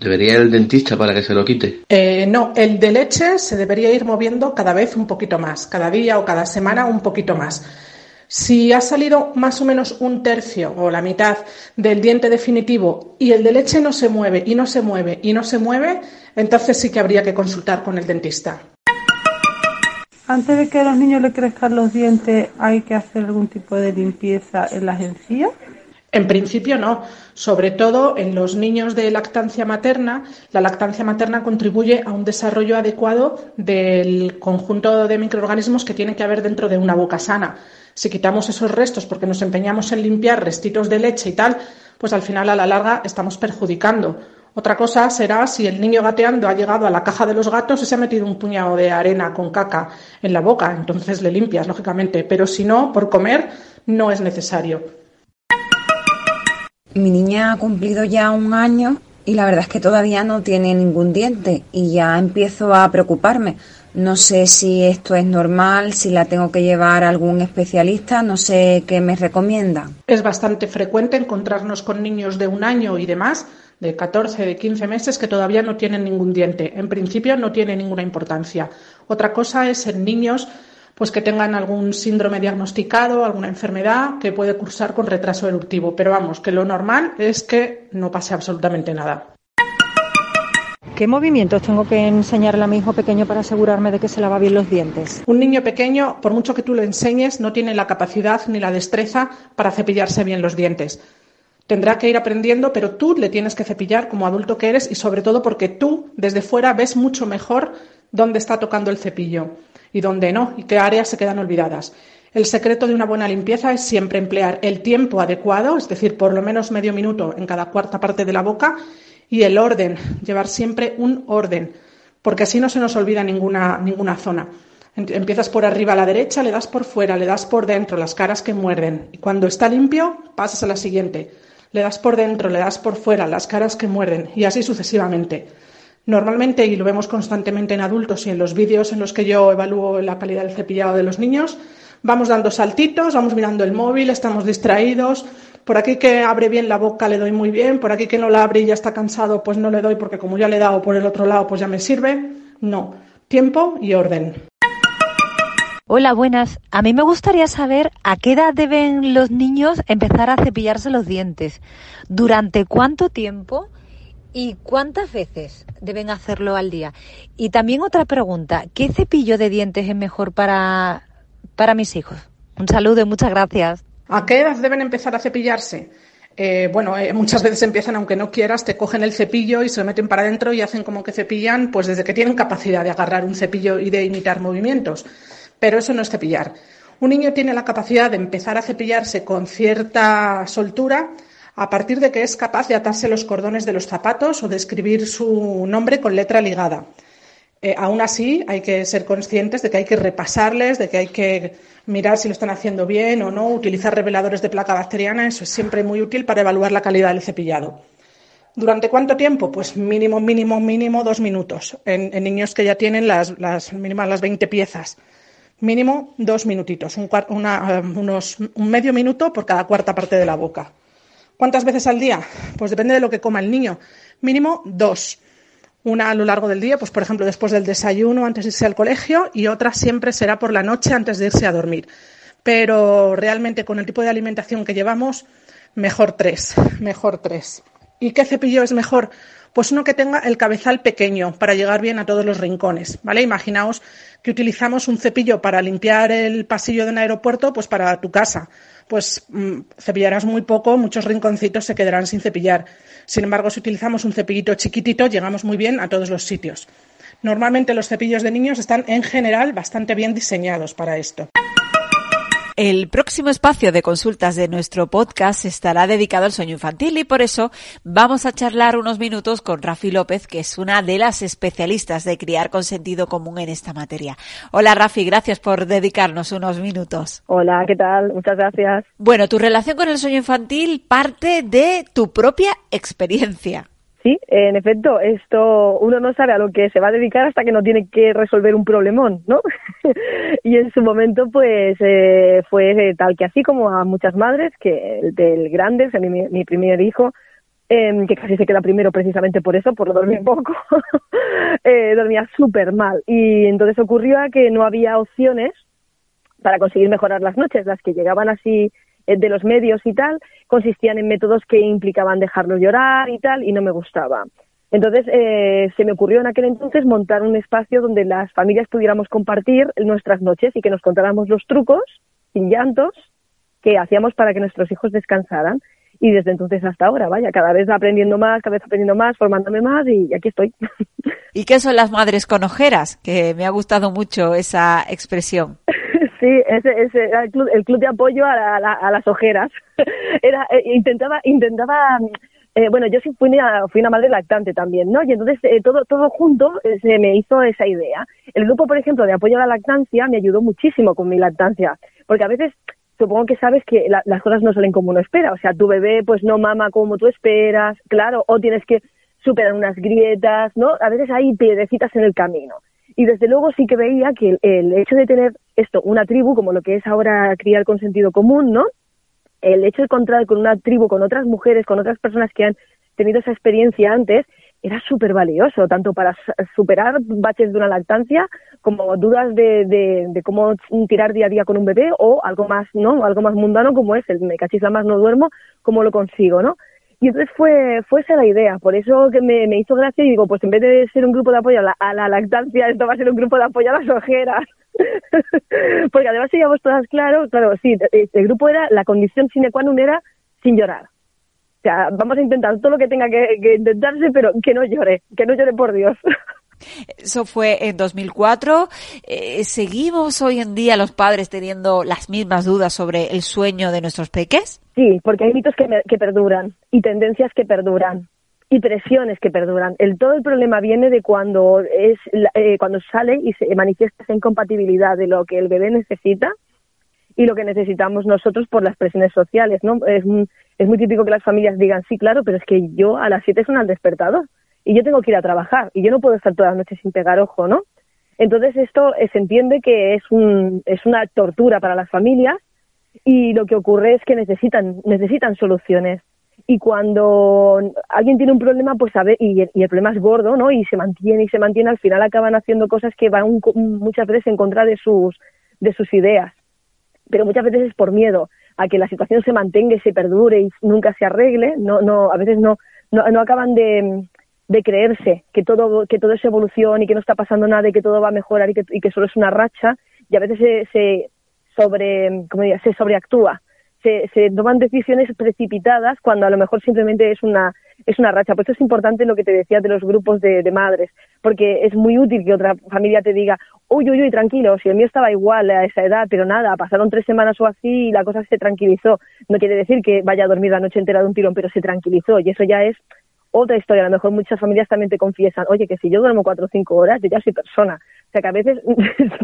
¿Debería ir al dentista para que se lo quite? Eh, no, el de leche se debería ir moviendo cada vez un poquito más, cada día o cada semana un poquito más. Si ha salido más o menos un tercio o la mitad del diente definitivo y el de leche no se mueve y no se mueve y no se mueve, entonces sí que habría que consultar con el dentista. Antes de que a los niños le crezcan los dientes, ¿hay que hacer algún tipo de limpieza en las encías? En principio no, sobre todo en los niños de lactancia materna. La lactancia materna contribuye a un desarrollo adecuado del conjunto de microorganismos que tiene que haber dentro de una boca sana. Si quitamos esos restos porque nos empeñamos en limpiar restitos de leche y tal, pues al final a la larga estamos perjudicando. Otra cosa será si el niño gateando ha llegado a la caja de los gatos y se ha metido un puñado de arena con caca en la boca, entonces le limpias, lógicamente, pero si no, por comer no es necesario. Mi niña ha cumplido ya un año y la verdad es que todavía no tiene ningún diente y ya empiezo a preocuparme. No sé si esto es normal, si la tengo que llevar a algún especialista, no sé qué me recomienda. Es bastante frecuente encontrarnos con niños de un año y demás, de 14, de 15 meses, que todavía no tienen ningún diente. En principio no tiene ninguna importancia. Otra cosa es en niños pues que tengan algún síndrome diagnosticado, alguna enfermedad que puede cursar con retraso eruptivo. Pero vamos, que lo normal es que no pase absolutamente nada. ¿Qué movimientos tengo que enseñarle a mi hijo pequeño para asegurarme de que se lava bien los dientes? Un niño pequeño, por mucho que tú le enseñes, no tiene la capacidad ni la destreza para cepillarse bien los dientes. Tendrá que ir aprendiendo, pero tú le tienes que cepillar como adulto que eres y sobre todo porque tú desde fuera ves mucho mejor dónde está tocando el cepillo y dónde no y qué áreas se quedan olvidadas. El secreto de una buena limpieza es siempre emplear el tiempo adecuado, es decir, por lo menos medio minuto en cada cuarta parte de la boca y el orden, llevar siempre un orden, porque así no se nos olvida ninguna, ninguna zona. Empiezas por arriba a la derecha, le das por fuera, le das por dentro, las caras que muerden. Y cuando está limpio, pasas a la siguiente. Le das por dentro, le das por fuera, las caras que muerden, y así sucesivamente. Normalmente, y lo vemos constantemente en adultos y en los vídeos en los que yo evalúo la calidad del cepillado de los niños, vamos dando saltitos, vamos mirando el móvil, estamos distraídos, por aquí que abre bien la boca le doy muy bien, por aquí que no la abre y ya está cansado, pues no le doy porque como ya le he dado por el otro lado, pues ya me sirve. No, tiempo y orden. Hola, buenas. A mí me gustaría saber a qué edad deben los niños empezar a cepillarse los dientes, durante cuánto tiempo y cuántas veces deben hacerlo al día. Y también otra pregunta, ¿qué cepillo de dientes es mejor para, para mis hijos? Un saludo y muchas gracias. ¿A qué edad deben empezar a cepillarse? Eh, bueno, eh, muchas veces empiezan, aunque no quieras, te cogen el cepillo y se lo meten para adentro y hacen como que cepillan, pues desde que tienen capacidad de agarrar un cepillo y de imitar movimientos. Pero eso no es cepillar. Un niño tiene la capacidad de empezar a cepillarse con cierta soltura a partir de que es capaz de atarse los cordones de los zapatos o de escribir su nombre con letra ligada. Eh, aún así, hay que ser conscientes de que hay que repasarles, de que hay que mirar si lo están haciendo bien o no, utilizar reveladores de placa bacteriana, eso es siempre muy útil para evaluar la calidad del cepillado. ¿Durante cuánto tiempo? Pues mínimo, mínimo, mínimo dos minutos. En, niños que ya tienen las, las mínimas las 20 piezas. Mínimo dos minutitos, un, unos, un medio minuto por cada cuarta parte de la boca. ¿Cuántas veces al día? Pues depende de lo que coma el niño. Mínimo dos una a lo largo del día, pues por ejemplo después del desayuno antes de irse al colegio y otra siempre será por la noche antes de irse a dormir. Pero realmente con el tipo de alimentación que llevamos, mejor tres, mejor tres. ¿Y qué cepillo es mejor? Pues uno que tenga el cabezal pequeño para llegar bien a todos los rincones, ¿vale? Imaginaos que utilizamos un cepillo para limpiar el pasillo de un aeropuerto, pues para tu casa. Pues mm, cepillarás muy poco, muchos rinconcitos se quedarán sin cepillar. Sin embargo, si utilizamos un cepillito chiquitito, llegamos muy bien a todos los sitios. Normalmente los cepillos de niños están en general bastante bien diseñados para esto. El próximo espacio de consultas de nuestro podcast estará dedicado al sueño infantil y por eso vamos a charlar unos minutos con Rafi López, que es una de las especialistas de criar con sentido común en esta materia. Hola Rafi, gracias por dedicarnos unos minutos. Hola, ¿qué tal? Muchas gracias. Bueno, tu relación con el sueño infantil parte de tu propia experiencia. Sí, en efecto, esto uno no sabe a lo que se va a dedicar hasta que no tiene que resolver un problemón, ¿no? y en su momento, pues, eh, fue tal que así como a muchas madres, que el del grande, o mi, primer hijo, em, que casi se queda primero precisamente por eso, por dormir poco, eh, dormía súper mal. Y entonces ocurrió que no había opciones para conseguir mejorar las noches, las que llegaban así de los medios y tal, consistían en métodos que implicaban dejarlo llorar y tal, y no me gustaba. Entonces, eh, se me ocurrió en aquel entonces montar un espacio donde las familias pudiéramos compartir nuestras noches y que nos contáramos los trucos, sin llantos, que hacíamos para que nuestros hijos descansaran. Y desde entonces hasta ahora, vaya, cada vez aprendiendo más, cada vez aprendiendo más, formándome más y aquí estoy. ¿Y qué son las madres con ojeras? Que me ha gustado mucho esa expresión. Sí, ese, ese era el club, el club de apoyo a, a las ojeras. Era, eh, intentaba, intentaba, eh, bueno, yo sí fui una, fui una madre lactante también, ¿no? Y entonces eh, todo, todo junto se me hizo esa idea. El grupo, por ejemplo, de apoyo a la lactancia me ayudó muchísimo con mi lactancia, porque a veces supongo que sabes que las cosas no salen como uno espera, o sea, tu bebé pues no mama como tú esperas, claro, o tienes que superar unas grietas, ¿no? A veces hay piedrecitas en el camino. Y desde luego sí que veía que el, hecho de tener esto, una tribu, como lo que es ahora criar con sentido común, ¿no? El hecho de encontrar con una tribu, con otras mujeres, con otras personas que han tenido esa experiencia antes, era súper valioso, tanto para superar baches de una lactancia como dudas de, de, de, cómo tirar día a día con un bebé o algo más, ¿no? Algo más mundano como es el me cachis más no duermo, cómo lo consigo, ¿no? Y entonces fue, fue esa la idea, por eso que me, me hizo gracia y digo, pues en vez de ser un grupo de apoyo a la, a la lactancia, esto va a ser un grupo de apoyo a las ojeras. Porque además llevamos todas claro, claro, sí, el grupo era, la condición sine qua non era sin llorar. O sea, vamos a intentar todo lo que tenga que, que intentarse, pero que no llore, que no llore por Dios. Eso fue en 2004. Eh, ¿Seguimos hoy en día los padres teniendo las mismas dudas sobre el sueño de nuestros peques? Sí, porque hay mitos que, perduran y tendencias que perduran y presiones que perduran. El todo el problema viene de cuando es eh, cuando sale y se manifiesta esa incompatibilidad de lo que el bebé necesita y lo que necesitamos nosotros por las presiones sociales, ¿no? Es, es muy típico que las familias digan, sí, claro, pero es que yo a las 7 son al despertador y yo tengo que ir a trabajar y yo no puedo estar todas las noches sin pegar ojo, ¿no? Entonces esto eh, se entiende que es, un, es una tortura para las familias y lo que ocurre es que necesitan, necesitan soluciones y cuando alguien tiene un problema, pues a y, el problema es gordo, ¿no? Y se mantiene y se mantiene, al final acaban haciendo cosas que van muchas veces en contra de sus, de sus ideas. Pero muchas veces es por miedo a que la situación se mantenga y se perdure y nunca se arregle, no, no, a veces no, no, no acaban de, de creerse que todo, que todo es evolución y que no está pasando nada y que todo va a mejorar y que, y que solo es una racha, y a veces se, se sobre, como diría, se sobreactúa se, se toman decisiones precipitadas cuando a lo mejor simplemente es una es una racha. Por eso es importante lo que te decía de los grupos de, de, madres, porque es muy útil que otra familia te diga, uy, uy, uy, tranquilo, si el mío estaba igual a esa edad, pero nada, pasaron tres semanas o así y la cosa se tranquilizó. No quiere decir que vaya a dormir la noche entera de un tirón, pero se tranquilizó y eso ya es otra historia. A lo mejor muchas familias también te confiesan, oye, que si yo duermo cuatro o cinco horas, yo ya soy persona. Sea, que a veces,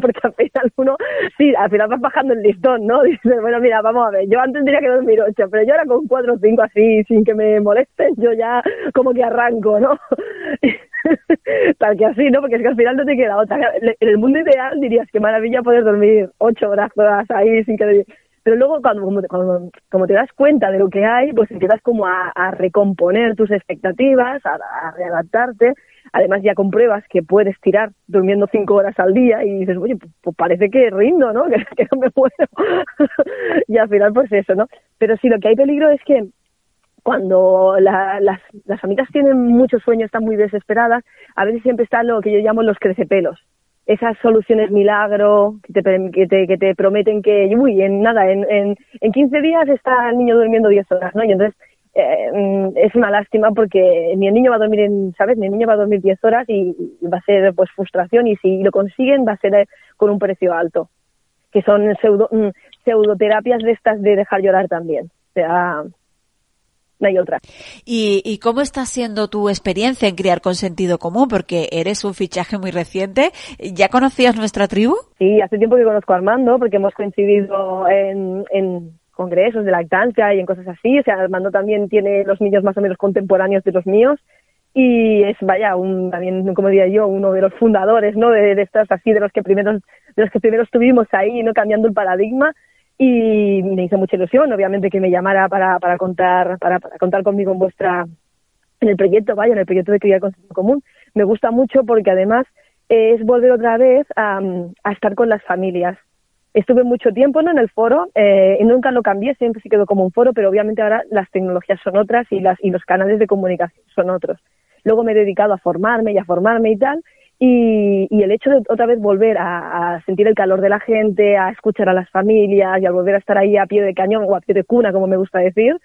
porque al final uno, sí, al final vas bajando el listón, ¿no? Dices, bueno, mira, vamos a ver, yo antes tenía que dormir ocho, pero yo ahora con cuatro o cinco así, sin que me molesten, yo ya como que arranco, ¿no? Tal que así, ¿no? Porque es que al final no te queda otra. En el mundo ideal dirías que maravilla poder dormir ocho horas ahí sin que pero luego cuando como, como, te das cuenta de lo que hay, pues empiezas como a, recomponer tus expectativas, a, readaptarte. Además ya compruebas que puedes tirar durmiendo cinco horas al día y dices, oye, pues, pues parece que rindo, ¿no? Que, no me muero. y al final pues eso, ¿no? Pero sí, lo que hay peligro es que cuando la, las, las tienen mucho sueño, están muy desesperadas, a veces siempre están lo que yo llamo los crecepelos esas soluciones milagro que te, que te, que te prometen que, uy, en nada, en, en, en 15 días está el niño durmiendo 10 horas, ¿no? Y entonces eh, es una lástima porque ni el niño va a dormir en, ¿sabes? Ni el niño va a dormir 10 horas y, va a ser pues frustración y si lo consiguen va a ser eh, con un precio alto, que son pseudo, mm, pseudoterapias de estas de dejar llorar también. O sea, no hay otra. ¿Y, ¿Y cómo está siendo tu experiencia en criar con sentido común? Porque eres un fichaje muy reciente. ¿Ya conocías nuestra tribu? Sí, hace tiempo que conozco a Armando porque hemos coincidido en, en congresos de lactancia y en cosas así. O sea, Armando también tiene los niños más o menos contemporáneos de los míos y es vaya también como diría yo uno de los fundadores no de, estas así de los que primeros de los que primeros estuvimos ahí no cambiando el paradigma y me hizo mucha ilusión, obviamente, que me llamara para, para contar, para, para contar conmigo en vuestra, en el proyecto, vaya, en el proyecto de Criar Concepto Común. Me gusta mucho porque además es volver otra vez a estar con las familias. Estuve mucho tiempo ¿no? en el foro eh, y nunca lo cambié, siempre se quedó como un foro, pero obviamente ahora las tecnologías son otras y, las, y los canales de comunicación son otros. Luego me he dedicado a formarme y a formarme y tal, y, y, el hecho de otra vez volver a, a, sentir el calor de la gente, a escuchar a las familias y a volver a estar ahí a pie de cañón o a pie de cuna, como me gusta decir,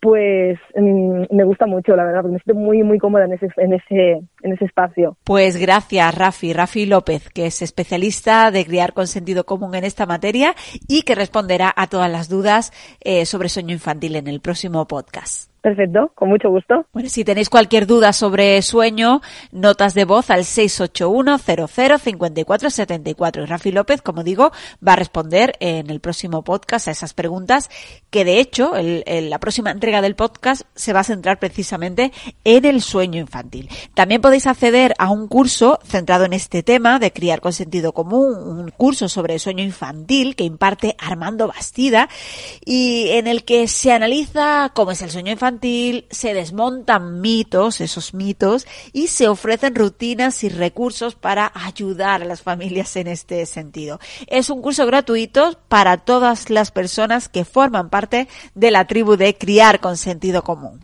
pues mmm, me gusta mucho, la verdad, porque me siento muy, muy cómoda en ese, en ese, en ese espacio. Pues gracias, Rafi, Rafi López, que es especialista de criar con sentido común en esta materia y que responderá a todas las dudas eh, sobre sueño infantil en el próximo podcast. Perfecto, con mucho gusto. Bueno, si tenéis cualquier duda sobre sueño, notas de voz al 681-00-5474. Rafi López, como digo, va a responder en el próximo podcast a esas preguntas, que de hecho, el, la próxima entrega del podcast se va a centrar precisamente en el sueño infantil. También podéis acceder a un curso centrado en este tema de criar con sentido común, un curso sobre el sueño infantil que imparte Armando Bastida y en el que se analiza cómo es el sueño infantil se desmontan mitos, esos mitos, y se ofrecen rutinas y recursos para ayudar a las familias en este sentido. Es un curso gratuito para todas las personas que forman parte de la tribu de Criar con Sentido Común.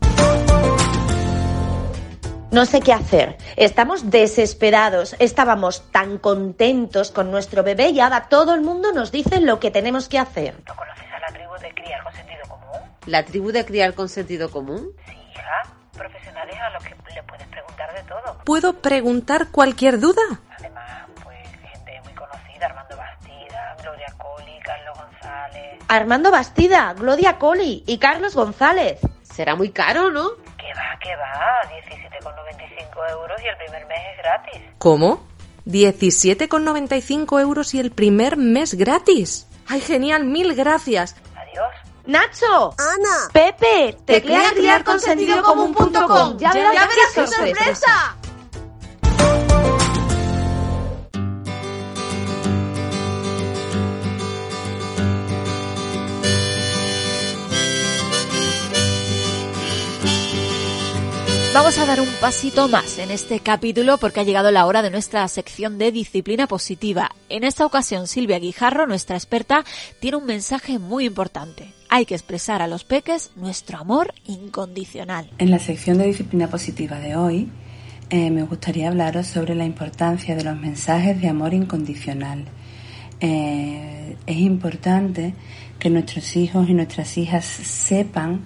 No sé qué hacer. Estamos desesperados. Estábamos tan contentos con nuestro bebé y ahora todo el mundo nos dice lo que tenemos que hacer. ¿No ¿La tribu de criar con sentido común? Sí, hija. Profesionales a los que le puedes preguntar de todo. ¿Puedo preguntar cualquier duda? Además, pues gente muy conocida, Armando Bastida, Gloria Coli, Carlos González. Armando Bastida, Gloria Coli y Carlos González. Será muy caro, ¿no? Que va, que va. 17,95 euros y el primer mes es gratis. ¿Cómo? 17,95 euros y el primer mes gratis. ¡Ay, genial! Mil gracias. Nacho, Ana, Pepe, teclea criar con sentido común.com. Ya, Ya verás verás qué qué sorpresa. Vamos a dar un pasito más en este capítulo porque ha llegado la hora de nuestra sección de disciplina positiva. En esta ocasión, Silvia Guijarro, nuestra experta, tiene un mensaje muy importante. Hay que expresar a los peques nuestro amor incondicional. En la sección de disciplina positiva de hoy, eh, me gustaría hablaros sobre la importancia de los mensajes de amor incondicional. Eh, es importante que nuestros hijos y nuestras hijas sepan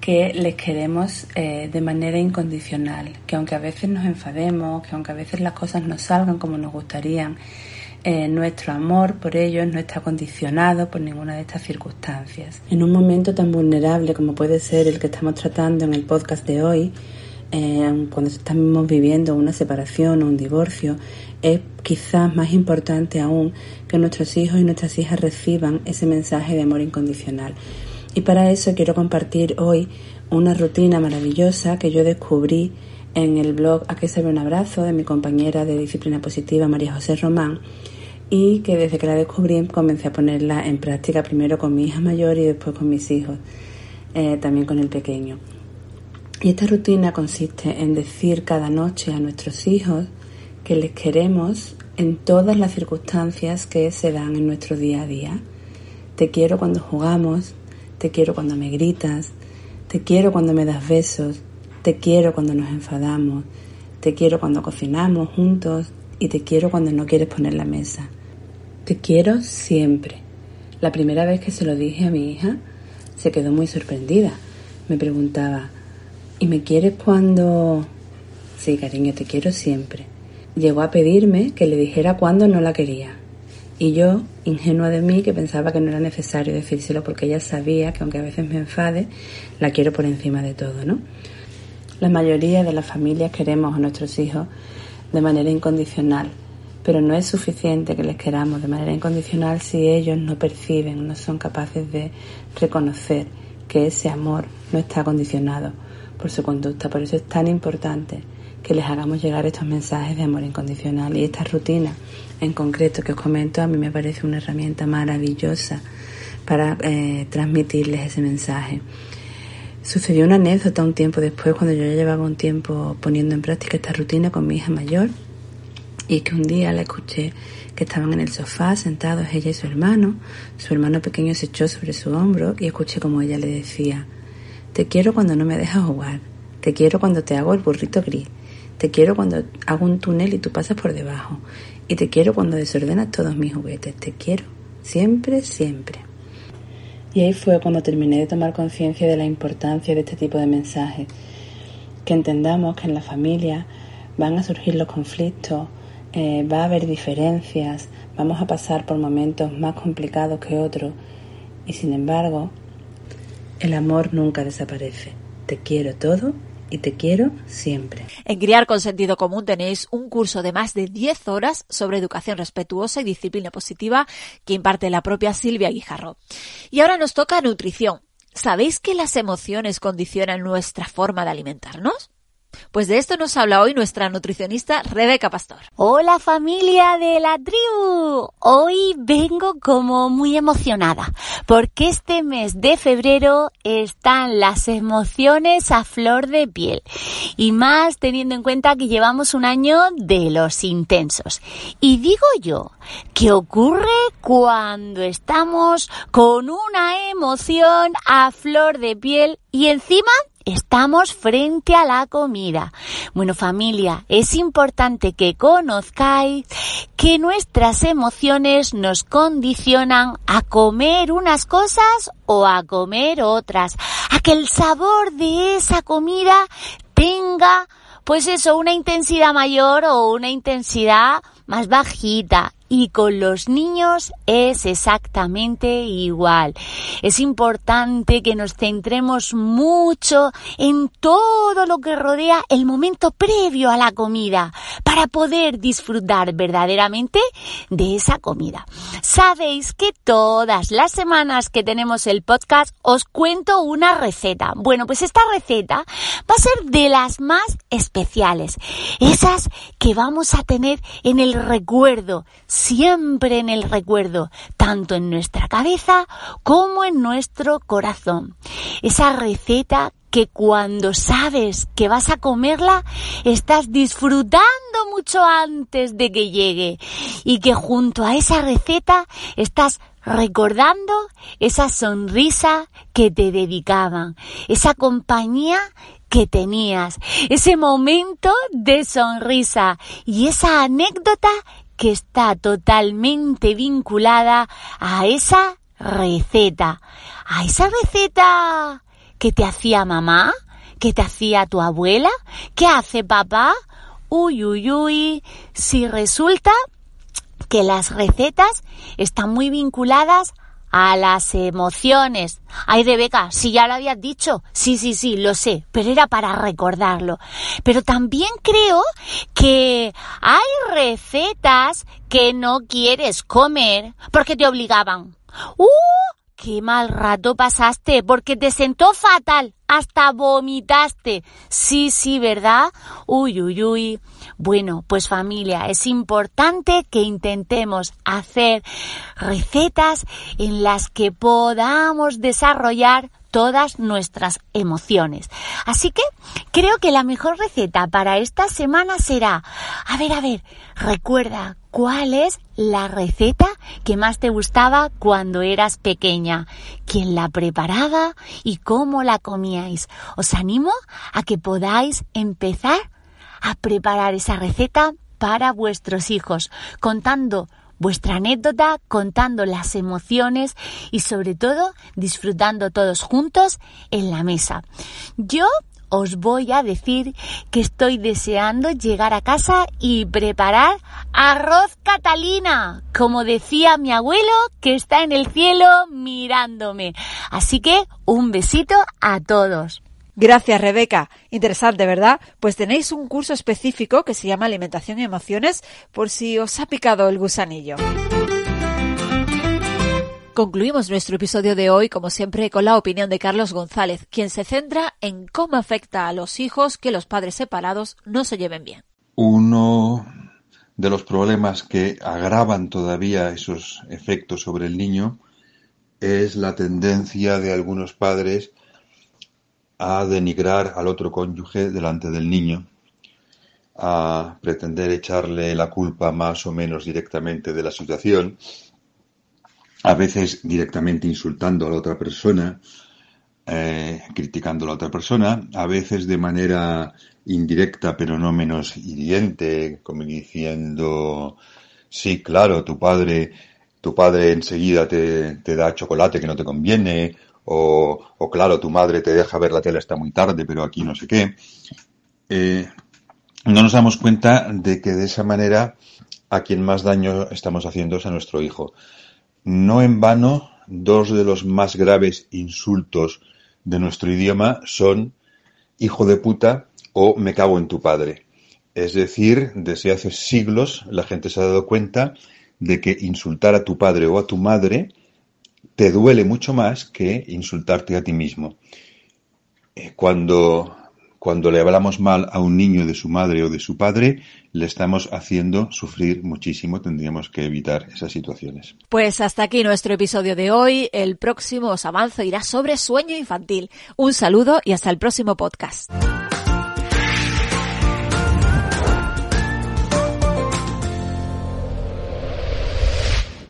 que les queremos eh, de manera incondicional, que aunque a veces nos enfademos, que aunque a veces las cosas no salgan como nos gustarían, nuestro amor por ellos no está condicionado por ninguna de estas circunstancias. En un momento tan vulnerable como puede ser el que estamos tratando en el podcast de hoy, eh, cuando estamos viviendo una separación o un divorcio, es quizás más importante aún que nuestros hijos y nuestras hijas reciban ese mensaje de amor incondicional. Y para eso quiero compartir hoy una rutina maravillosa que yo descubrí en el blog A que se ve un abrazo de mi compañera de disciplina positiva María José Román y que desde que la descubrí comencé a ponerla en práctica primero con mi hija mayor y después con mis hijos, eh, también con el pequeño. Y esta rutina consiste en decir cada noche a nuestros hijos que les queremos en todas las circunstancias que se dan en nuestro día a día. Te quiero cuando jugamos, te quiero cuando me gritas, te quiero cuando me das besos, te quiero cuando nos enfadamos, te quiero cuando cocinamos juntos y te quiero cuando no quieres poner la mesa. Te quiero siempre. La primera vez que se lo dije a mi hija, se quedó muy sorprendida. Me preguntaba, ¿y me quieres cuando...? Sí, cariño, te quiero siempre. Llegó a pedirme que le dijera cuándo no la quería. Y yo, ingenua de mí, que pensaba que no era necesario decírselo porque ella sabía que aunque a veces me enfade, la quiero por encima de todo, ¿no? La mayoría de las familias queremos a nuestros hijos de manera incondicional, pero no es suficiente que les queramos de manera incondicional si ellos no perciben, no son capaces de reconocer que ese amor no está condicionado por su conducta. Por eso es tan importante que les hagamos llegar estos mensajes de amor incondicional y esta rutina en concreto que os comento a mí me parece una herramienta maravillosa para eh, transmitirles ese mensaje. Sucedió una anécdota un tiempo después cuando yo ya llevaba un tiempo poniendo en práctica esta rutina con mi hija mayor y que un día la escuché que estaban en el sofá sentados ella y su hermano. Su hermano pequeño se echó sobre su hombro y escuché como ella le decía, te quiero cuando no me dejas jugar, te quiero cuando te hago el burrito gris, te quiero cuando hago un túnel y tú pasas por debajo, y te quiero cuando desordenas todos mis juguetes, te quiero, siempre, siempre. Y ahí fue cuando terminé de tomar conciencia de la importancia de este tipo de mensajes, que entendamos que en la familia van a surgir los conflictos, eh, va a haber diferencias, vamos a pasar por momentos más complicados que otros y sin embargo el amor nunca desaparece. Te quiero todo y te quiero siempre. En Criar con Sentido Común tenéis un curso de más de 10 horas sobre educación respetuosa y disciplina positiva que imparte la propia Silvia Guijarro. Y ahora nos toca nutrición. ¿Sabéis que las emociones condicionan nuestra forma de alimentarnos? Pues de esto nos habla hoy nuestra nutricionista Rebeca Pastor. Hola familia de la tribu. Hoy vengo como muy emocionada porque este mes de febrero están las emociones a flor de piel y más teniendo en cuenta que llevamos un año de los intensos. Y digo yo, ¿qué ocurre cuando estamos con una emoción a flor de piel y encima estamos frente a la comida. Bueno familia, es importante que conozcáis que nuestras emociones nos condicionan a comer unas cosas o a comer otras, a que el sabor de esa comida tenga pues eso, una intensidad mayor o una intensidad más bajita y con los niños es exactamente igual. Es importante que nos centremos mucho en todo lo que rodea el momento previo a la comida para poder disfrutar verdaderamente de esa comida. Sabéis que todas las semanas que tenemos el podcast os cuento una receta. Bueno, pues esta receta va a ser de las más especiales. Esas que vamos a tener en el recuerdo siempre en el recuerdo, tanto en nuestra cabeza como en nuestro corazón. Esa receta que cuando sabes que vas a comerla, estás disfrutando mucho antes de que llegue y que junto a esa receta estás recordando esa sonrisa que te dedicaban, esa compañía que tenías, ese momento de sonrisa y esa anécdota que está totalmente vinculada a esa receta, a esa receta que te hacía mamá, que te hacía tu abuela, que hace papá. Uy, uy, uy, si resulta que las recetas están muy vinculadas a las emociones. Ay, Rebeca, si ya lo habías dicho. Sí, sí, sí, lo sé, pero era para recordarlo. Pero también creo que hay recetas que no quieres comer porque te obligaban. ¡Uh! Qué mal rato pasaste porque te sentó fatal, hasta vomitaste. Sí, sí, ¿verdad? Uy, uy, uy. Bueno, pues familia, es importante que intentemos hacer recetas en las que podamos desarrollar todas nuestras emociones. Así que creo que la mejor receta para esta semana será, a ver, a ver, recuerda cuál es la receta que más te gustaba cuando eras pequeña, quién la preparaba y cómo la comíais. Os animo a que podáis empezar a preparar esa receta para vuestros hijos, contando vuestra anécdota, contando las emociones y sobre todo disfrutando todos juntos en la mesa. Yo os voy a decir que estoy deseando llegar a casa y preparar arroz catalina, como decía mi abuelo que está en el cielo mirándome. Así que un besito a todos. Gracias, Rebeca. Interesante, ¿verdad? Pues tenéis un curso específico que se llama Alimentación y Emociones por si os ha picado el gusanillo. Concluimos nuestro episodio de hoy, como siempre, con la opinión de Carlos González, quien se centra en cómo afecta a los hijos que los padres separados no se lleven bien. Uno de los problemas que agravan todavía esos efectos sobre el niño es la tendencia de algunos padres a denigrar al otro cónyuge delante del niño, a pretender echarle la culpa más o menos directamente de la situación, a veces directamente insultando a la otra persona, eh, criticando a la otra persona, a veces de manera indirecta pero no menos hiriente, como diciendo, sí, claro, tu padre, tu padre enseguida te, te da chocolate que no te conviene, o, o, claro, tu madre te deja ver la tele hasta muy tarde, pero aquí no sé qué. Eh, no nos damos cuenta de que de esa manera a quien más daño estamos haciendo es a nuestro hijo. No en vano, dos de los más graves insultos de nuestro idioma son hijo de puta o me cago en tu padre. Es decir, desde hace siglos la gente se ha dado cuenta de que insultar a tu padre o a tu madre te duele mucho más que insultarte a ti mismo. Eh, cuando, cuando le hablamos mal a un niño de su madre o de su padre, le estamos haciendo sufrir muchísimo. Tendríamos que evitar esas situaciones. Pues hasta aquí nuestro episodio de hoy. El próximo os avanzo irá sobre sueño infantil. Un saludo y hasta el próximo podcast.